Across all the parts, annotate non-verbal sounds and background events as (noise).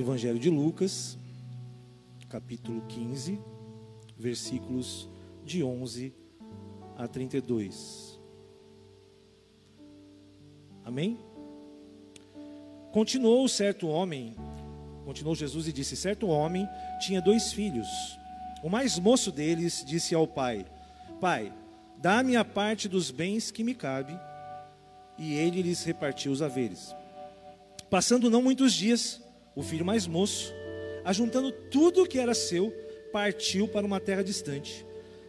Evangelho de Lucas, capítulo 15, versículos de 11 a 32. Amém? Continuou certo homem, continuou Jesus e disse: Certo homem tinha dois filhos. O mais moço deles disse ao pai: Pai, dá-me a parte dos bens que me cabe. E ele lhes repartiu os haveres. Passando não muitos dias, o filho mais moço, ajuntando tudo o que era seu, partiu para uma terra distante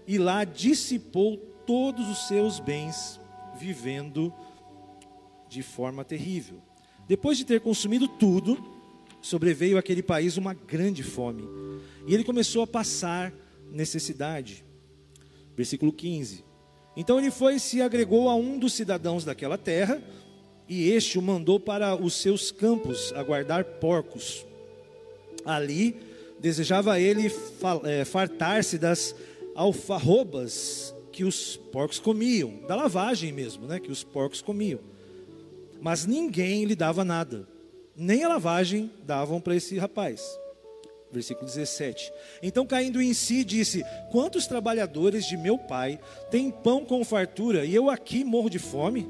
e lá dissipou todos os seus bens, vivendo de forma terrível. Depois de ter consumido tudo, sobreveio àquele país uma grande fome e ele começou a passar necessidade. Versículo 15. Então ele foi e se agregou a um dos cidadãos daquela terra, e este o mandou para os seus campos a guardar porcos. Ali desejava ele é, fartar-se das alfarrobas que os porcos comiam, da lavagem mesmo, né, que os porcos comiam. Mas ninguém lhe dava nada, nem a lavagem davam para esse rapaz. Versículo 17. Então, caindo em si, disse: Quantos trabalhadores de meu pai têm pão com fartura e eu aqui morro de fome?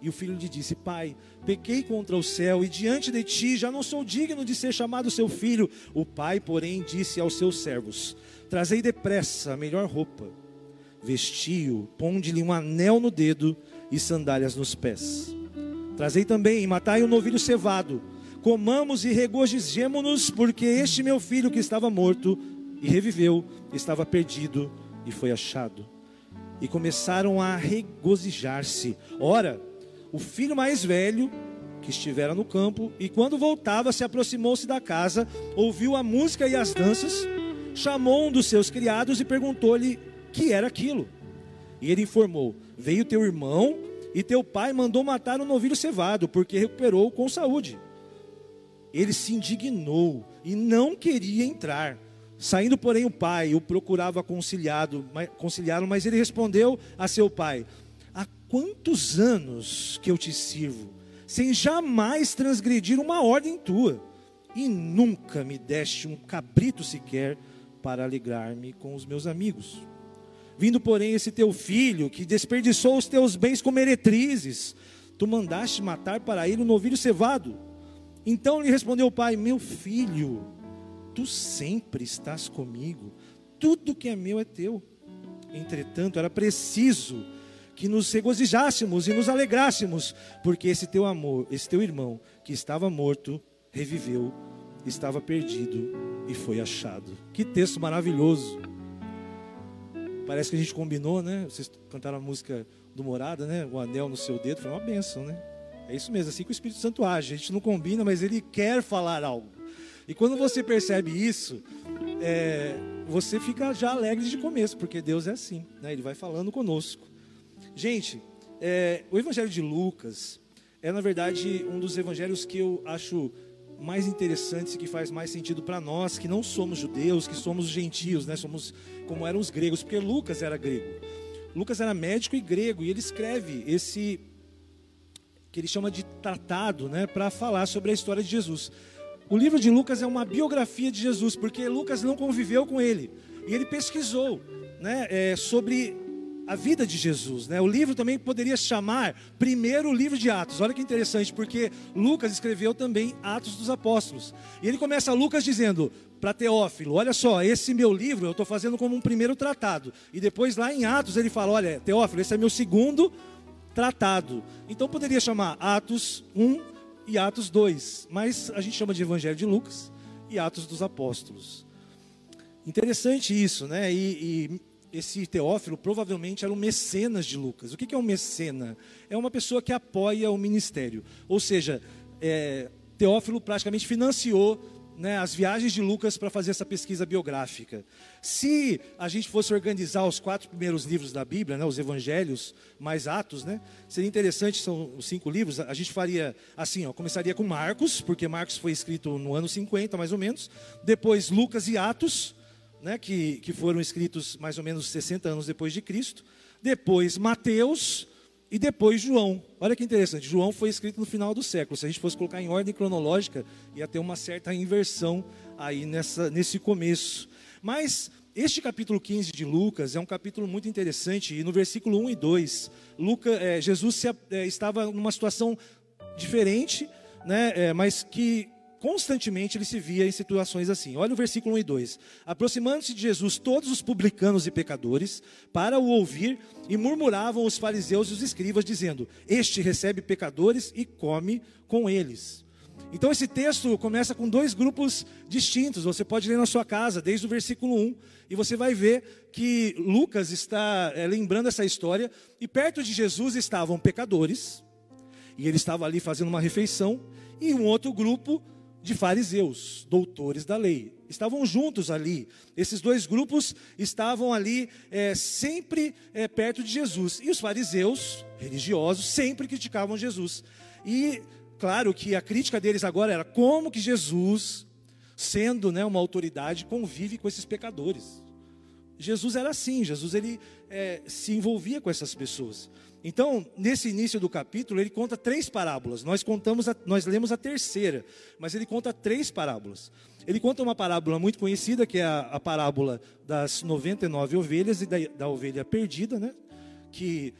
E o filho lhe disse: Pai, pequei contra o céu e diante de ti já não sou digno de ser chamado seu filho. O pai, porém, disse aos seus servos: Trazei depressa a melhor roupa, vestiu, ponde-lhe um anel no dedo e sandálias nos pés. Trazei também, matai um novilho cevado, comamos e regozijemo-nos, porque este meu filho que estava morto e reviveu, estava perdido e foi achado. E começaram a regozijar-se. Ora, o filho mais velho que estivera no campo, e quando voltava, se aproximou-se da casa, ouviu a música e as danças chamou um dos seus criados e perguntou-lhe que era aquilo. E ele informou: Veio teu irmão e teu pai mandou matar um novilho cevado, porque recuperou com saúde. Ele se indignou e não queria entrar. Saindo, porém, o pai o procurava conciliado, conciliá-lo, mas ele respondeu a seu pai: quantos anos que eu te sirvo, sem jamais transgredir uma ordem tua, e nunca me deste um cabrito sequer para alegrar-me com os meus amigos. Vindo, porém, esse teu filho, que desperdiçou os teus bens com meretrizes, tu mandaste matar para ele um novilho cevado. Então lhe respondeu o pai: Meu filho, tu sempre estás comigo, tudo que é meu é teu. Entretanto, era preciso que nos regozijássemos e nos alegrássemos, porque esse teu amor, esse teu irmão que estava morto, reviveu estava perdido e foi achado. Que texto maravilhoso. Parece que a gente combinou, né? Vocês cantaram a música do Morada, né? O anel no seu dedo, foi uma benção, né? É isso mesmo, assim que o Espírito Santo age. A gente não combina, mas ele quer falar algo. E quando você percebe isso, é, você fica já alegre de começo, porque Deus é assim, né? Ele vai falando conosco. Gente, é, o Evangelho de Lucas é, na verdade, um dos evangelhos que eu acho mais interessantes e que faz mais sentido para nós, que não somos judeus, que somos gentios, né? Somos como eram os gregos, porque Lucas era grego. Lucas era médico e grego e ele escreve esse que ele chama de tratado, né, para falar sobre a história de Jesus. O livro de Lucas é uma biografia de Jesus, porque Lucas não conviveu com ele e ele pesquisou, né, é, sobre a vida de Jesus. Né? O livro também poderia chamar primeiro livro de Atos. Olha que interessante, porque Lucas escreveu também Atos dos Apóstolos. E ele começa Lucas dizendo para Teófilo: Olha só, esse meu livro eu estou fazendo como um primeiro tratado. E depois lá em Atos ele fala: Olha, Teófilo, esse é meu segundo tratado. Então poderia chamar Atos 1 e Atos 2. Mas a gente chama de Evangelho de Lucas e Atos dos Apóstolos. Interessante isso, né? E, e esse Teófilo provavelmente era um mecenas de Lucas. O que é um mecena? É uma pessoa que apoia o ministério. Ou seja, é, Teófilo praticamente financiou né, as viagens de Lucas para fazer essa pesquisa biográfica. Se a gente fosse organizar os quatro primeiros livros da Bíblia, né, os Evangelhos, mais Atos, né, seria interessante, são os cinco livros, a gente faria assim, ó, começaria com Marcos, porque Marcos foi escrito no ano 50, mais ou menos, depois Lucas e Atos, né, que, que foram escritos mais ou menos 60 anos depois de Cristo, depois Mateus, e depois João. Olha que interessante, João foi escrito no final do século. Se a gente fosse colocar em ordem cronológica, ia ter uma certa inversão aí nessa, nesse começo. Mas este capítulo 15 de Lucas é um capítulo muito interessante, e no versículo 1 e 2, Luca, é, Jesus se, é, estava numa situação diferente, né, é, mas que constantemente ele se via em situações assim. Olha o versículo 1 e 2. Aproximando-se de Jesus todos os publicanos e pecadores, para o ouvir, e murmuravam os fariseus e os escribas, dizendo: Este recebe pecadores e come com eles. Então esse texto começa com dois grupos distintos. Você pode ler na sua casa, desde o versículo 1, e você vai ver que Lucas está é, lembrando essa história, e perto de Jesus estavam pecadores, e ele estava ali fazendo uma refeição, e um outro grupo de fariseus, doutores da lei. Estavam juntos ali. Esses dois grupos estavam ali é, sempre é, perto de Jesus. E os fariseus, religiosos, sempre criticavam Jesus. E claro que a crítica deles agora era como que Jesus, sendo né, uma autoridade, convive com esses pecadores. Jesus era assim, Jesus ele é, se envolvia com essas pessoas. Então, nesse início do capítulo, ele conta três parábolas. Nós contamos, a, nós lemos a terceira, mas ele conta três parábolas. Ele conta uma parábola muito conhecida, que é a, a parábola das 99 ovelhas e da, da ovelha perdida, né? Que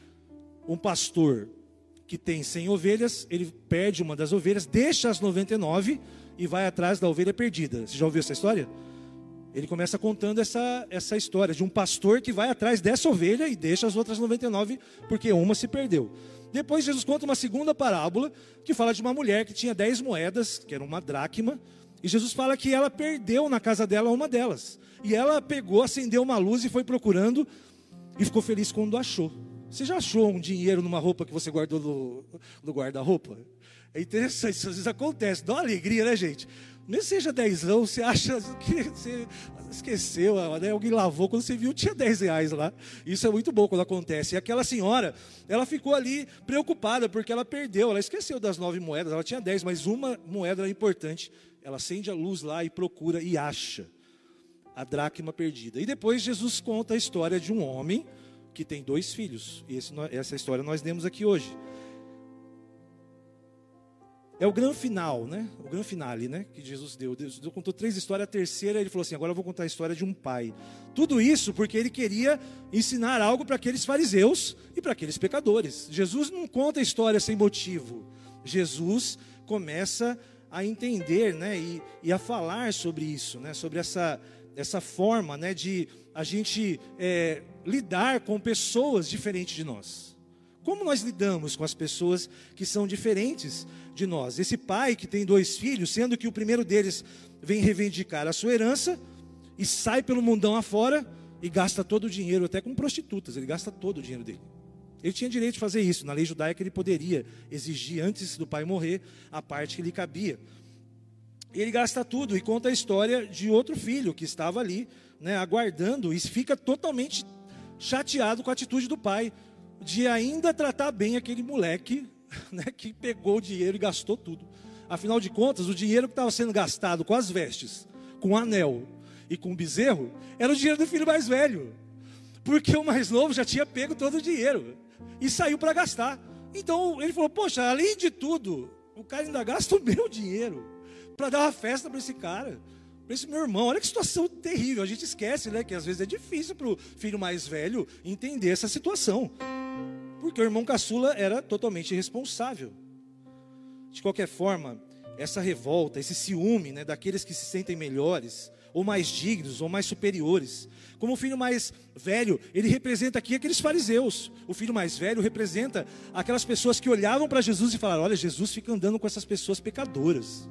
um pastor que tem 100 ovelhas, ele perde uma das ovelhas, deixa as 99 e vai atrás da ovelha perdida. Você já ouviu essa história? Ele começa contando essa, essa história de um pastor que vai atrás dessa ovelha e deixa as outras 99 porque uma se perdeu. Depois Jesus conta uma segunda parábola que fala de uma mulher que tinha 10 moedas, que era uma dracma, e Jesus fala que ela perdeu na casa dela uma delas. E ela pegou, acendeu uma luz e foi procurando e ficou feliz quando achou. Você já achou um dinheiro numa roupa que você guardou no, no guarda-roupa? É interessante, isso às vezes acontece, dá uma alegria, né, gente? Nem seja dezão, você acha que você esqueceu, né? alguém lavou, quando você viu tinha 10 reais lá. Isso é muito bom quando acontece. E aquela senhora, ela ficou ali preocupada, porque ela perdeu, ela esqueceu das nove moedas, ela tinha 10, mas uma moeda era importante. Ela acende a luz lá e procura e acha a dracma perdida. E depois Jesus conta a história de um homem que tem dois filhos. E esse, essa história nós lemos aqui hoje. É o grande final, né? O grande finale, né? Que Jesus deu. Deus contou três histórias. A terceira, ele falou assim: agora eu vou contar a história de um pai. Tudo isso porque ele queria ensinar algo para aqueles fariseus e para aqueles pecadores. Jesus não conta a história sem motivo. Jesus começa a entender, né? E, e a falar sobre isso, né? Sobre essa, essa forma, né? De a gente é, lidar com pessoas diferentes de nós. Como nós lidamos com as pessoas que são diferentes de nós? Esse pai que tem dois filhos, sendo que o primeiro deles vem reivindicar a sua herança e sai pelo mundão afora e gasta todo o dinheiro, até com prostitutas, ele gasta todo o dinheiro dele. Ele tinha direito de fazer isso. Na lei judaica, ele poderia exigir, antes do pai morrer, a parte que lhe cabia. Ele gasta tudo e conta a história de outro filho que estava ali, né, aguardando, e fica totalmente chateado com a atitude do pai de ainda tratar bem aquele moleque (laughs) né, que pegou o dinheiro e gastou tudo. Afinal de contas, o dinheiro que estava sendo gastado com as vestes, com o anel e com o bezerro, era o dinheiro do filho mais velho. Porque o mais novo já tinha pego todo o dinheiro e saiu para gastar. Então ele falou: Poxa, além de tudo, o cara ainda gasta o meu dinheiro para dar uma festa para esse cara. Para esse meu irmão, olha que situação terrível. A gente esquece, né? Que às vezes é difícil para o filho mais velho entender essa situação porque o irmão caçula era totalmente irresponsável. De qualquer forma, essa revolta, esse ciúme né, daqueles que se sentem melhores, ou mais dignos, ou mais superiores. Como o filho mais velho, ele representa aqui aqueles fariseus. O filho mais velho representa aquelas pessoas que olhavam para Jesus e falaram: Olha, Jesus fica andando com essas pessoas pecadoras.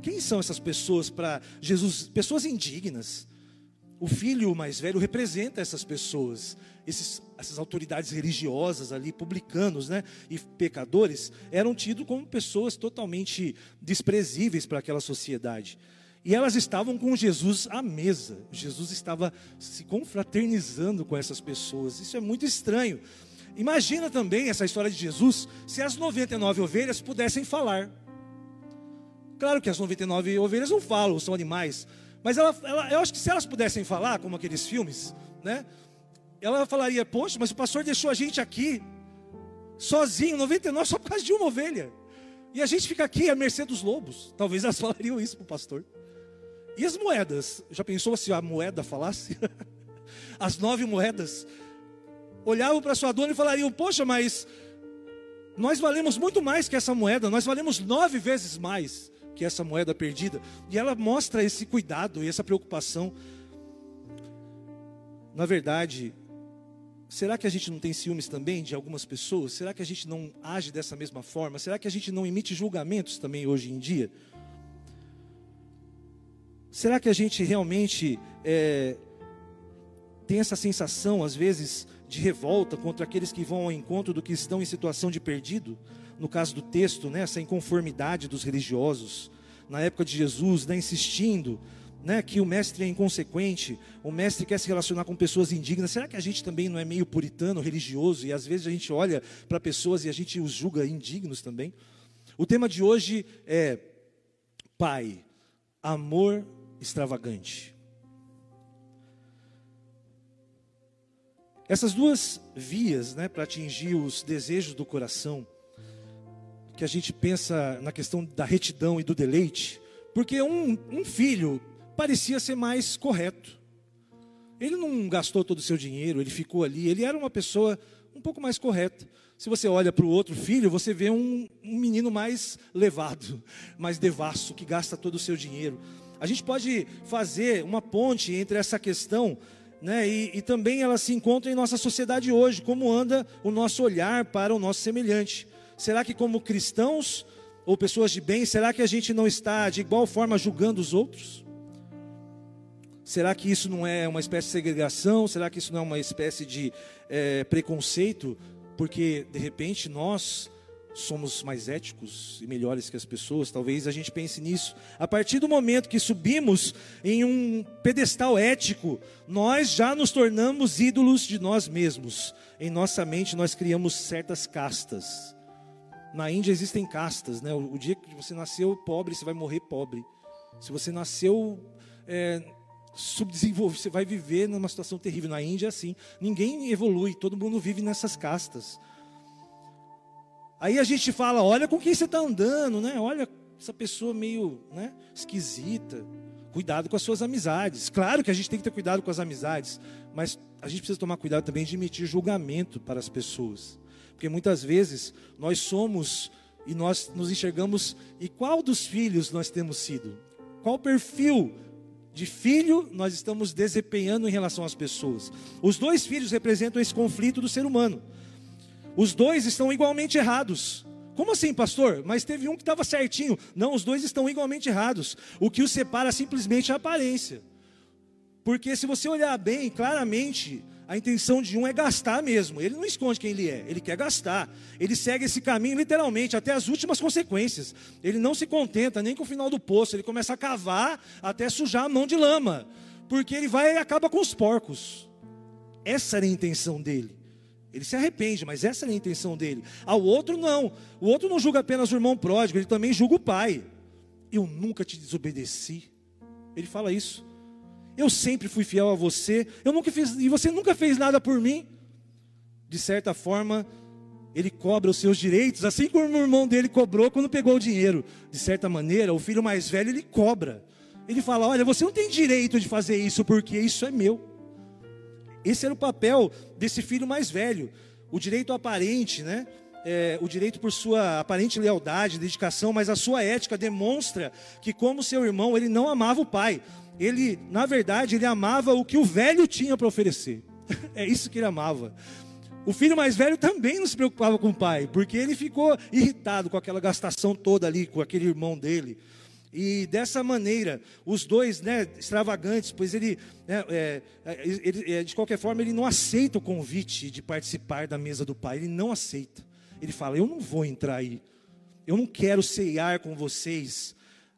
Quem são essas pessoas para Jesus? Pessoas indignas. O filho mais velho representa essas pessoas, esses, essas autoridades religiosas ali, publicanos né, e pecadores, eram tidos como pessoas totalmente desprezíveis para aquela sociedade. E elas estavam com Jesus à mesa. Jesus estava se confraternizando com essas pessoas. Isso é muito estranho. Imagina também essa história de Jesus se as 99 ovelhas pudessem falar. Claro que as 99 ovelhas não falam, são animais, mas ela, ela, eu acho que se elas pudessem falar, como aqueles filmes, né? Ela falaria: Poxa, mas o pastor deixou a gente aqui, sozinho, 99, só por causa de uma ovelha. E a gente fica aqui à mercê dos lobos. Talvez elas (laughs) falariam isso para o pastor. E as moedas? Já pensou se a moeda falasse? (laughs) As nove moedas olhavam para sua dona e falariam: Poxa, mas nós valemos muito mais que essa moeda, nós valemos nove vezes mais que essa moeda perdida. E ela mostra esse cuidado e essa preocupação. Na verdade, será que a gente não tem ciúmes também de algumas pessoas? Será que a gente não age dessa mesma forma? Será que a gente não emite julgamentos também hoje em dia? Será que a gente realmente é, tem essa sensação, às vezes, de revolta contra aqueles que vão ao encontro do que estão em situação de perdido? No caso do texto, né, essa inconformidade dos religiosos, na época de Jesus, né, insistindo né, que o mestre é inconsequente, o mestre quer se relacionar com pessoas indignas. Será que a gente também não é meio puritano, religioso, e às vezes a gente olha para pessoas e a gente os julga indignos também? O tema de hoje é Pai, amor extravagante. Essas duas vias né, para atingir os desejos do coração que a gente pensa na questão da retidão e do deleite, porque um, um filho parecia ser mais correto. Ele não gastou todo o seu dinheiro, ele ficou ali, ele era uma pessoa um pouco mais correta. Se você olha para o outro filho, você vê um, um, menino mais levado, (laughs) mais devasso, que gasta todo o seu dinheiro. A gente pode fazer uma ponte entre essa questão, né, e, e também ela se encontra em nossa sociedade hoje, como anda o nosso olhar para o nosso semelhante. Será que, como cristãos ou pessoas de bem, será que a gente não está de igual forma julgando os outros? Será que isso não é uma espécie de segregação? Será que isso não é uma espécie de é, preconceito? Porque, de repente, nós somos mais éticos e melhores que as pessoas, talvez a gente pense nisso. A partir do momento que subimos em um pedestal ético, nós já nos tornamos ídolos de nós mesmos. Em nossa mente, nós criamos certas castas. Na Índia existem castas, né? O, dia que você nasceu pobre, você vai morrer pobre. Se você nasceu é, subdesenvolvido, você vai viver numa situação terrível. Na Índia é assim. Ninguém evolui, todo mundo vive nessas castas. Aí a gente fala, olha com quem você está andando, né? Olha essa pessoa meio né, esquisita. Cuidado com as suas amizades. Claro que a gente tem que ter cuidado com as amizades, mas a gente precisa tomar cuidado também de emitir julgamento para as pessoas. Porque muitas vezes nós somos e nós nos enxergamos e qual dos filhos nós temos sido? Qual perfil de filho nós estamos desempenhando em relação às pessoas? Os dois filhos representam esse conflito do ser humano. Os dois estão igualmente errados. Como assim, pastor? Mas teve um que estava certinho. Não, os dois estão igualmente errados. O que os separa é simplesmente a aparência. Porque se você olhar bem, claramente, a intenção de um é gastar mesmo. Ele não esconde quem ele é, ele quer gastar. Ele segue esse caminho literalmente até as últimas consequências. Ele não se contenta nem com o final do poço, ele começa a cavar até sujar a mão de lama, porque ele vai e acaba com os porcos. Essa era a intenção dele. Ele se arrepende, mas essa era a intenção dele. Ao outro não. O outro não julga apenas o irmão pródigo, ele também julga o pai. Eu nunca te desobedeci. Ele fala isso. Eu sempre fui fiel a você. Eu nunca fiz e você nunca fez nada por mim. De certa forma, ele cobra os seus direitos, assim como o irmão dele cobrou quando pegou o dinheiro. De certa maneira, o filho mais velho ele cobra. Ele fala: Olha, você não tem direito de fazer isso porque isso é meu. Esse era o papel desse filho mais velho. O direito aparente, né? É, o direito por sua aparente lealdade, dedicação, mas a sua ética demonstra que, como seu irmão, ele não amava o pai ele, na verdade, ele amava o que o velho tinha para oferecer. (laughs) é isso que ele amava. O filho mais velho também não se preocupava com o pai, porque ele ficou irritado com aquela gastação toda ali, com aquele irmão dele. E dessa maneira, os dois, né, extravagantes, pois ele, né, é, é, ele é, de qualquer forma, ele não aceita o convite de participar da mesa do pai, ele não aceita. Ele fala: Eu não vou entrar aí, eu não quero ceiar com vocês.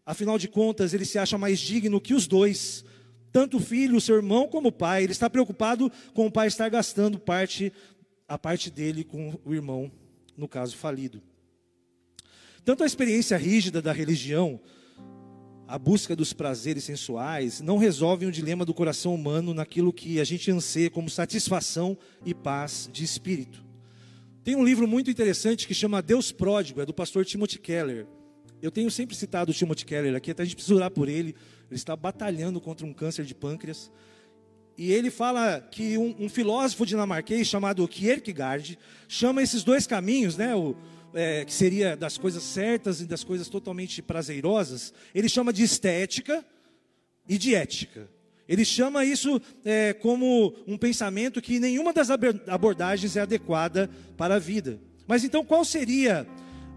Afinal de contas, ele se acha mais digno que os dois, tanto o filho, seu irmão, como o pai. Ele está preocupado com o pai estar gastando parte, a parte dele com o irmão, no caso falido. Tanto a experiência rígida da religião, a busca dos prazeres sensuais não resolvem o dilema do coração humano naquilo que a gente anseia como satisfação e paz de espírito. Tem um livro muito interessante que chama Deus Pródigo, é do pastor Timothy Keller. Eu tenho sempre citado o Timothy Keller aqui, até a gente precisa orar por ele. Ele está batalhando contra um câncer de pâncreas. E ele fala que um, um filósofo dinamarquês chamado Kierkegaard chama esses dois caminhos, né, o, é, que seria das coisas certas e das coisas totalmente prazerosas, ele chama de estética e de ética. Ele chama isso é, como um pensamento que nenhuma das abordagens é adequada para a vida. Mas então qual seria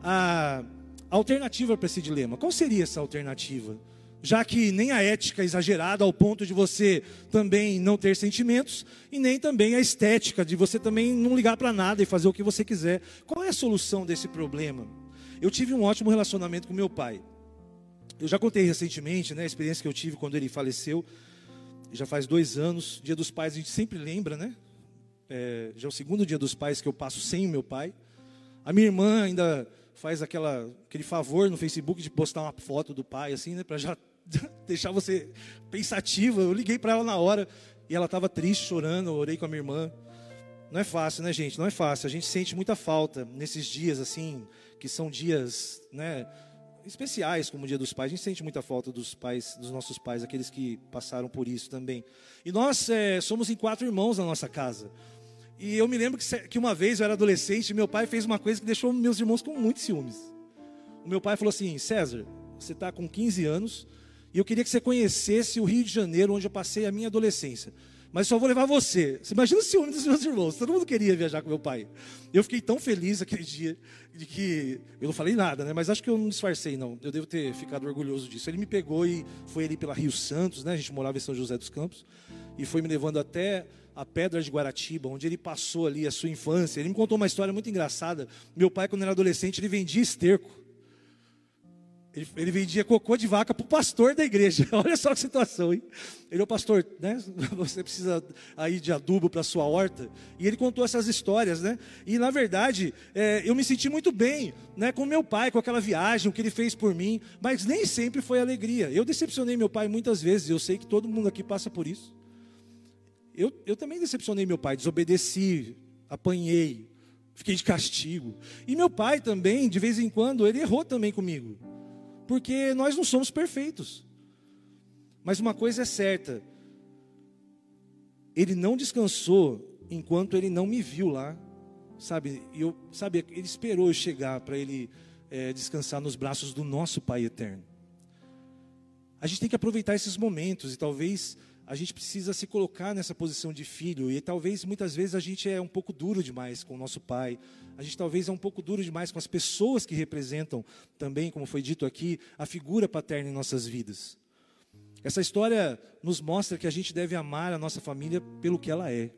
a alternativa para esse dilema? Qual seria essa alternativa? já que nem a ética é exagerada ao ponto de você também não ter sentimentos, e nem também a estética de você também não ligar para nada e fazer o que você quiser. Qual é a solução desse problema? Eu tive um ótimo relacionamento com meu pai. Eu já contei recentemente né, a experiência que eu tive quando ele faleceu, já faz dois anos. Dia dos pais a gente sempre lembra, né? É, já é o segundo dia dos pais que eu passo sem o meu pai. A minha irmã ainda faz aquela, aquele favor no Facebook de postar uma foto do pai, assim, né, para já (laughs) deixar você pensativa. Eu liguei para ela na hora e ela estava triste, chorando. Eu orei com a minha irmã. Não é fácil, né, gente? Não é fácil. A gente sente muita falta nesses dias, assim, que são dias, né, especiais, como o Dia dos Pais. A gente sente muita falta dos pais, dos nossos pais, aqueles que passaram por isso também. E nós é, somos em quatro irmãos na nossa casa. E eu me lembro que, uma vez eu era adolescente, meu pai fez uma coisa que deixou meus irmãos com muitos ciúmes. O meu pai falou assim: César, você está com 15 anos e eu queria que você conhecesse o Rio de Janeiro, onde eu passei a minha adolescência. Mas só vou levar você. Você imagina o ciúme dos meus irmãos. Todo mundo queria viajar com meu pai. Eu fiquei tão feliz aquele dia de que eu não falei nada, né? Mas acho que eu não disfarcei, não. Eu devo ter ficado orgulhoso disso. Ele me pegou e foi ali pela Rio Santos, né? A gente morava em São José dos Campos e foi me levando até a Pedra de Guaratiba, onde ele passou ali a sua infância. Ele me contou uma história muito engraçada. Meu pai, quando era adolescente, ele vendia esterco. Ele, ele vendia cocô de vaca para o pastor da igreja. (laughs) Olha só que situação, hein? Ele, o pastor, né? (laughs) Você precisa aí de adubo para sua horta. E ele contou essas histórias, né? E na verdade, é, eu me senti muito bem, né? Com meu pai, com aquela viagem, o que ele fez por mim. Mas nem sempre foi alegria. Eu decepcionei meu pai muitas vezes. Eu sei que todo mundo aqui passa por isso. Eu, eu também decepcionei meu pai, desobedeci, apanhei, fiquei de castigo. E meu pai também, de vez em quando, ele errou também comigo. Porque nós não somos perfeitos. Mas uma coisa é certa: ele não descansou enquanto ele não me viu lá. Sabe, eu, sabe ele esperou eu chegar para ele é, descansar nos braços do nosso Pai eterno. A gente tem que aproveitar esses momentos e talvez a gente precisa se colocar nessa posição de filho e talvez muitas vezes a gente é um pouco duro demais com o nosso pai. A gente talvez é um pouco duro demais com as pessoas que representam também, como foi dito aqui, a figura paterna em nossas vidas. Essa história nos mostra que a gente deve amar a nossa família pelo que ela é.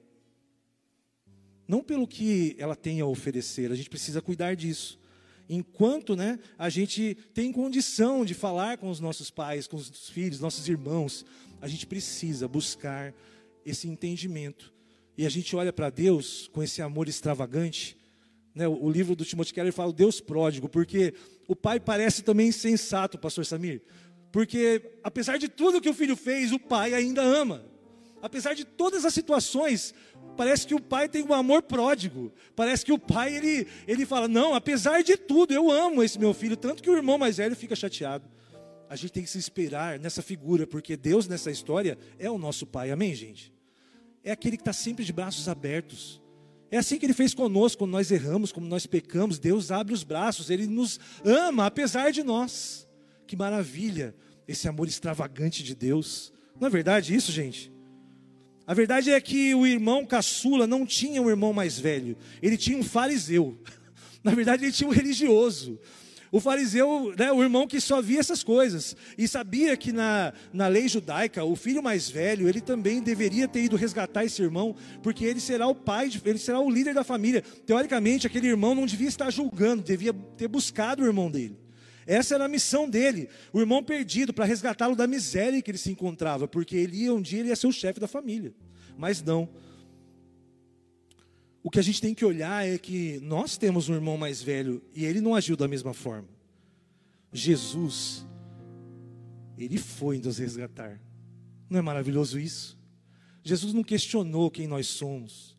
Não pelo que ela tem a oferecer, a gente precisa cuidar disso enquanto né, a gente tem condição de falar com os nossos pais, com os filhos, nossos irmãos, a gente precisa buscar esse entendimento. E a gente olha para Deus com esse amor extravagante. Né? O, livro do Timothy Keller fala Deus pródigo, porque o pai parece também insensato, pastor Samir. Porque apesar de tudo que o filho fez, o pai ainda ama. Apesar de todas as situações, parece que o pai tem um amor pródigo. Parece que o pai ele, ele fala: "Não, apesar de tudo, eu amo esse meu filho", tanto que o irmão mais velho fica chateado a gente tem que se inspirar nessa figura, porque Deus nessa história é o nosso Pai, amém, gente? É aquele que está sempre de braços abertos. É assim que Ele fez conosco, quando nós erramos, quando nós pecamos, Deus abre os braços, Ele nos ama, apesar de nós. Que maravilha, esse amor extravagante de Deus. Não é verdade isso, gente? A verdade é que o irmão caçula não tinha um irmão mais velho, ele tinha um fariseu. (laughs) Na verdade, ele tinha um religioso. O fariseu, né, o irmão que só via essas coisas e sabia que na, na lei judaica, o filho mais velho, ele também deveria ter ido resgatar esse irmão, porque ele será o pai, ele será o líder da família. Teoricamente, aquele irmão não devia estar julgando, devia ter buscado o irmão dele. Essa era a missão dele, o irmão perdido, para resgatá-lo da miséria que ele se encontrava, porque ele ia um dia ele ia ser o chefe da família. Mas não. O que a gente tem que olhar é que nós temos um irmão mais velho e ele não agiu da mesma forma. Jesus, ele foi nos resgatar. Não é maravilhoso isso? Jesus não questionou quem nós somos.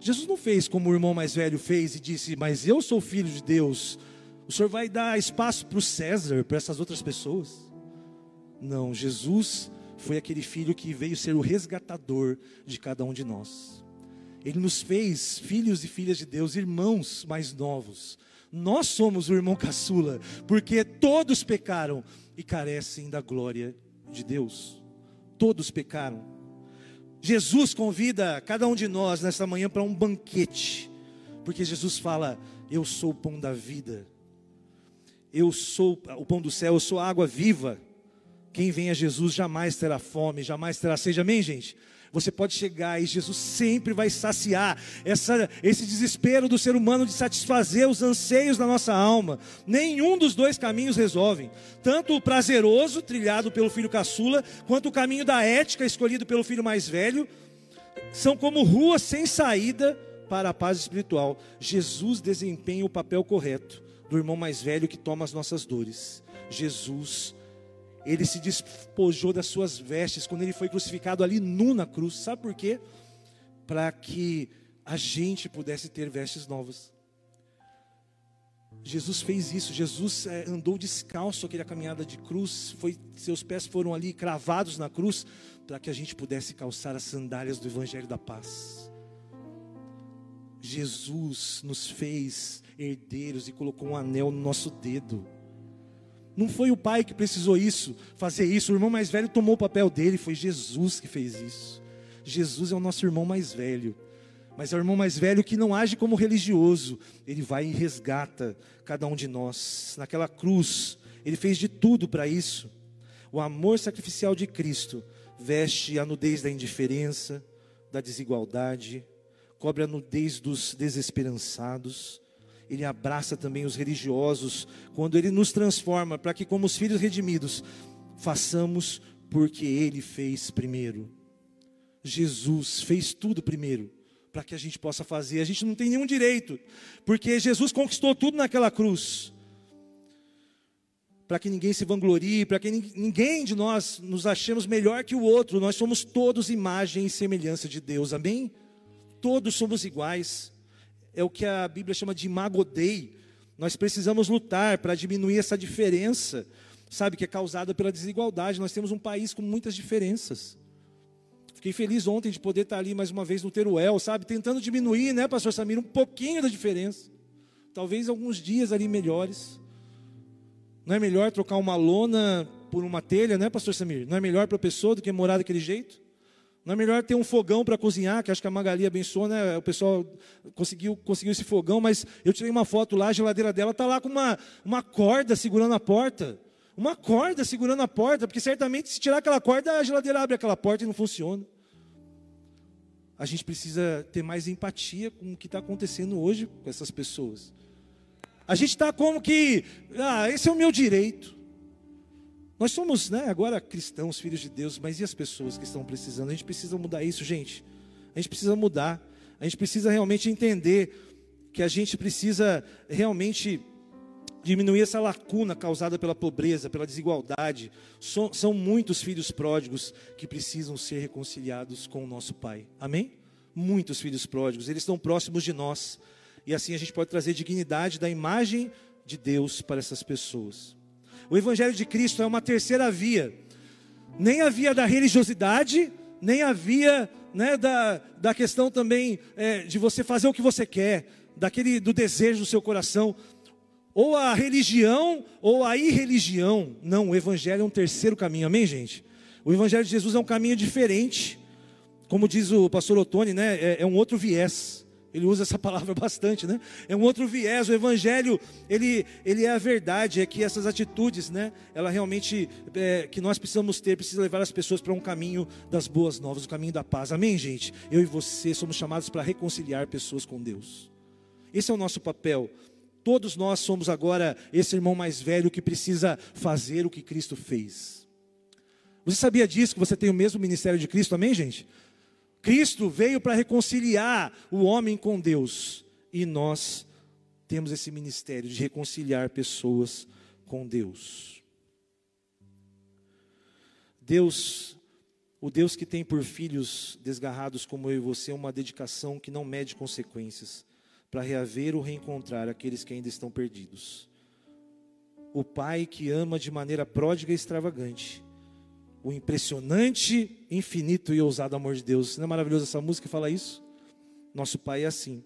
Jesus não fez como o irmão mais velho fez e disse: Mas eu sou filho de Deus. O senhor vai dar espaço para o César, para essas outras pessoas? Não, Jesus foi aquele filho que veio ser o resgatador de cada um de nós. Ele nos fez filhos e filhas de Deus, irmãos mais novos. Nós somos o irmão caçula, porque todos pecaram e carecem da glória de Deus. Todos pecaram. Jesus convida cada um de nós nesta manhã para um banquete, porque Jesus fala: Eu sou o pão da vida, eu sou o pão do céu, eu sou a água viva. Quem vem a Jesus jamais terá fome, jamais terá sede. Amém, gente? Você pode chegar e Jesus sempre vai saciar essa, esse desespero do ser humano de satisfazer os anseios da nossa alma. Nenhum dos dois caminhos resolvem. Tanto o prazeroso, trilhado pelo filho caçula, quanto o caminho da ética, escolhido pelo filho mais velho, são como ruas sem saída para a paz espiritual. Jesus desempenha o papel correto do irmão mais velho que toma as nossas dores. Jesus ele se despojou das suas vestes quando ele foi crucificado ali nu na cruz. Sabe por quê? Para que a gente pudesse ter vestes novas. Jesus fez isso. Jesus é, andou descalço aquela caminhada de cruz. Foi, seus pés foram ali cravados na cruz para que a gente pudesse calçar as sandálias do Evangelho da Paz. Jesus nos fez herdeiros e colocou um anel no nosso dedo. Não foi o pai que precisou isso, fazer isso. O irmão mais velho tomou o papel dele, foi Jesus que fez isso. Jesus é o nosso irmão mais velho. Mas é o irmão mais velho que não age como religioso. Ele vai e resgata cada um de nós. Naquela cruz, ele fez de tudo para isso. O amor sacrificial de Cristo veste a nudez da indiferença, da desigualdade, cobre a nudez dos desesperançados ele abraça também os religiosos, quando ele nos transforma para que, como os filhos redimidos, façamos porque ele fez primeiro. Jesus fez tudo primeiro, para que a gente possa fazer. A gente não tem nenhum direito, porque Jesus conquistou tudo naquela cruz. Para que ninguém se vanglorie, para que ninguém de nós nos achemos melhor que o outro, nós somos todos imagem e semelhança de Deus, amém? Todos somos iguais é o que a Bíblia chama de magodei. Nós precisamos lutar para diminuir essa diferença, sabe, que é causada pela desigualdade. Nós temos um país com muitas diferenças. Fiquei feliz ontem de poder estar ali mais uma vez no Teruel, sabe, tentando diminuir, né, pastor Samir, um pouquinho da diferença. Talvez alguns dias ali melhores. Não é melhor trocar uma lona por uma telha, né, pastor Samir? Não é melhor para a pessoa do que morar daquele jeito? Não é melhor ter um fogão para cozinhar, que acho que a Magali abençoou, né? O pessoal conseguiu, conseguiu esse fogão, mas eu tirei uma foto lá, a geladeira dela está lá com uma, uma corda segurando a porta. Uma corda segurando a porta, porque certamente se tirar aquela corda, a geladeira abre aquela porta e não funciona. A gente precisa ter mais empatia com o que está acontecendo hoje com essas pessoas. A gente está como que, ah, esse é o meu direito. Nós somos, né, agora cristãos, filhos de Deus, mas e as pessoas que estão precisando? A gente precisa mudar isso, gente. A gente precisa mudar. A gente precisa realmente entender que a gente precisa realmente diminuir essa lacuna causada pela pobreza, pela desigualdade. São, são muitos filhos pródigos que precisam ser reconciliados com o nosso Pai. Amém? Muitos filhos pródigos, eles estão próximos de nós. E assim a gente pode trazer dignidade da imagem de Deus para essas pessoas. O Evangelho de Cristo é uma terceira via. Nem a via da religiosidade, nem a via né, da, da questão também é, de você fazer o que você quer, daquele do desejo do seu coração. Ou a religião ou a irreligião. Não, o Evangelho é um terceiro caminho, amém, gente? O Evangelho de Jesus é um caminho diferente. Como diz o pastor Otoni, né, é, é um outro viés. Ele usa essa (laughs) palavra bastante, né? É um outro viés. O evangelho, ele, ele é a verdade, é que essas atitudes, né? Ela realmente é, que nós precisamos ter, precisa levar as pessoas para um caminho das boas novas, o caminho da paz. Amém, gente? Eu e você somos chamados para reconciliar pessoas com Deus. Esse é o nosso papel. Todos nós somos agora esse irmão mais velho que precisa fazer o que Cristo fez. Você sabia disso que você tem o mesmo ministério de Cristo? Amém, gente? Cristo veio para reconciliar o homem com Deus e nós temos esse ministério de reconciliar pessoas com Deus. Deus, o Deus que tem por filhos desgarrados como eu e você, uma dedicação que não mede consequências para reaver ou reencontrar aqueles que ainda estão perdidos. O Pai que ama de maneira pródiga e extravagante o impressionante, infinito e ousado amor de Deus. Não é maravilhoso essa música que fala isso? Nosso Pai é assim.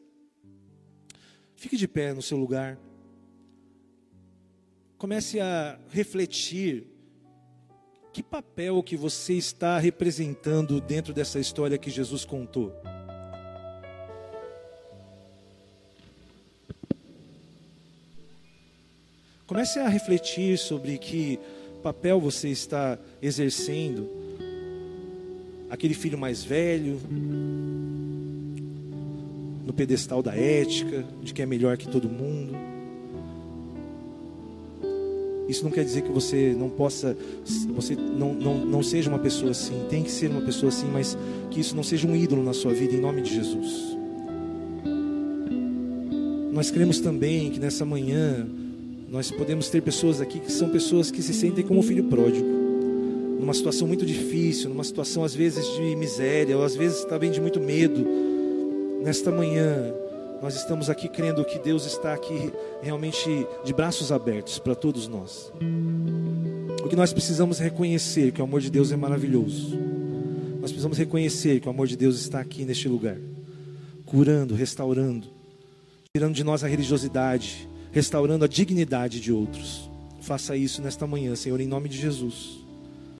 Fique de pé no seu lugar. Comece a refletir que papel que você está representando dentro dessa história que Jesus contou. Comece a refletir sobre que papel você está exercendo? Aquele filho mais velho, no pedestal da ética, de que é melhor que todo mundo. Isso não quer dizer que você não possa, você não, não, não seja uma pessoa assim, tem que ser uma pessoa assim, mas que isso não seja um ídolo na sua vida, em nome de Jesus. Nós cremos também que nessa manhã nós podemos ter pessoas aqui que são pessoas que se sentem como filho pródigo, numa situação muito difícil, numa situação às vezes de miséria, ou às vezes também de muito medo. Nesta manhã, nós estamos aqui crendo que Deus está aqui realmente de braços abertos para todos nós. O que nós precisamos reconhecer que o amor de Deus é maravilhoso. Nós precisamos reconhecer que o amor de Deus está aqui neste lugar, curando, restaurando, tirando de nós a religiosidade, restaurando a dignidade de outros. Faça isso nesta manhã, Senhor, em nome de Jesus.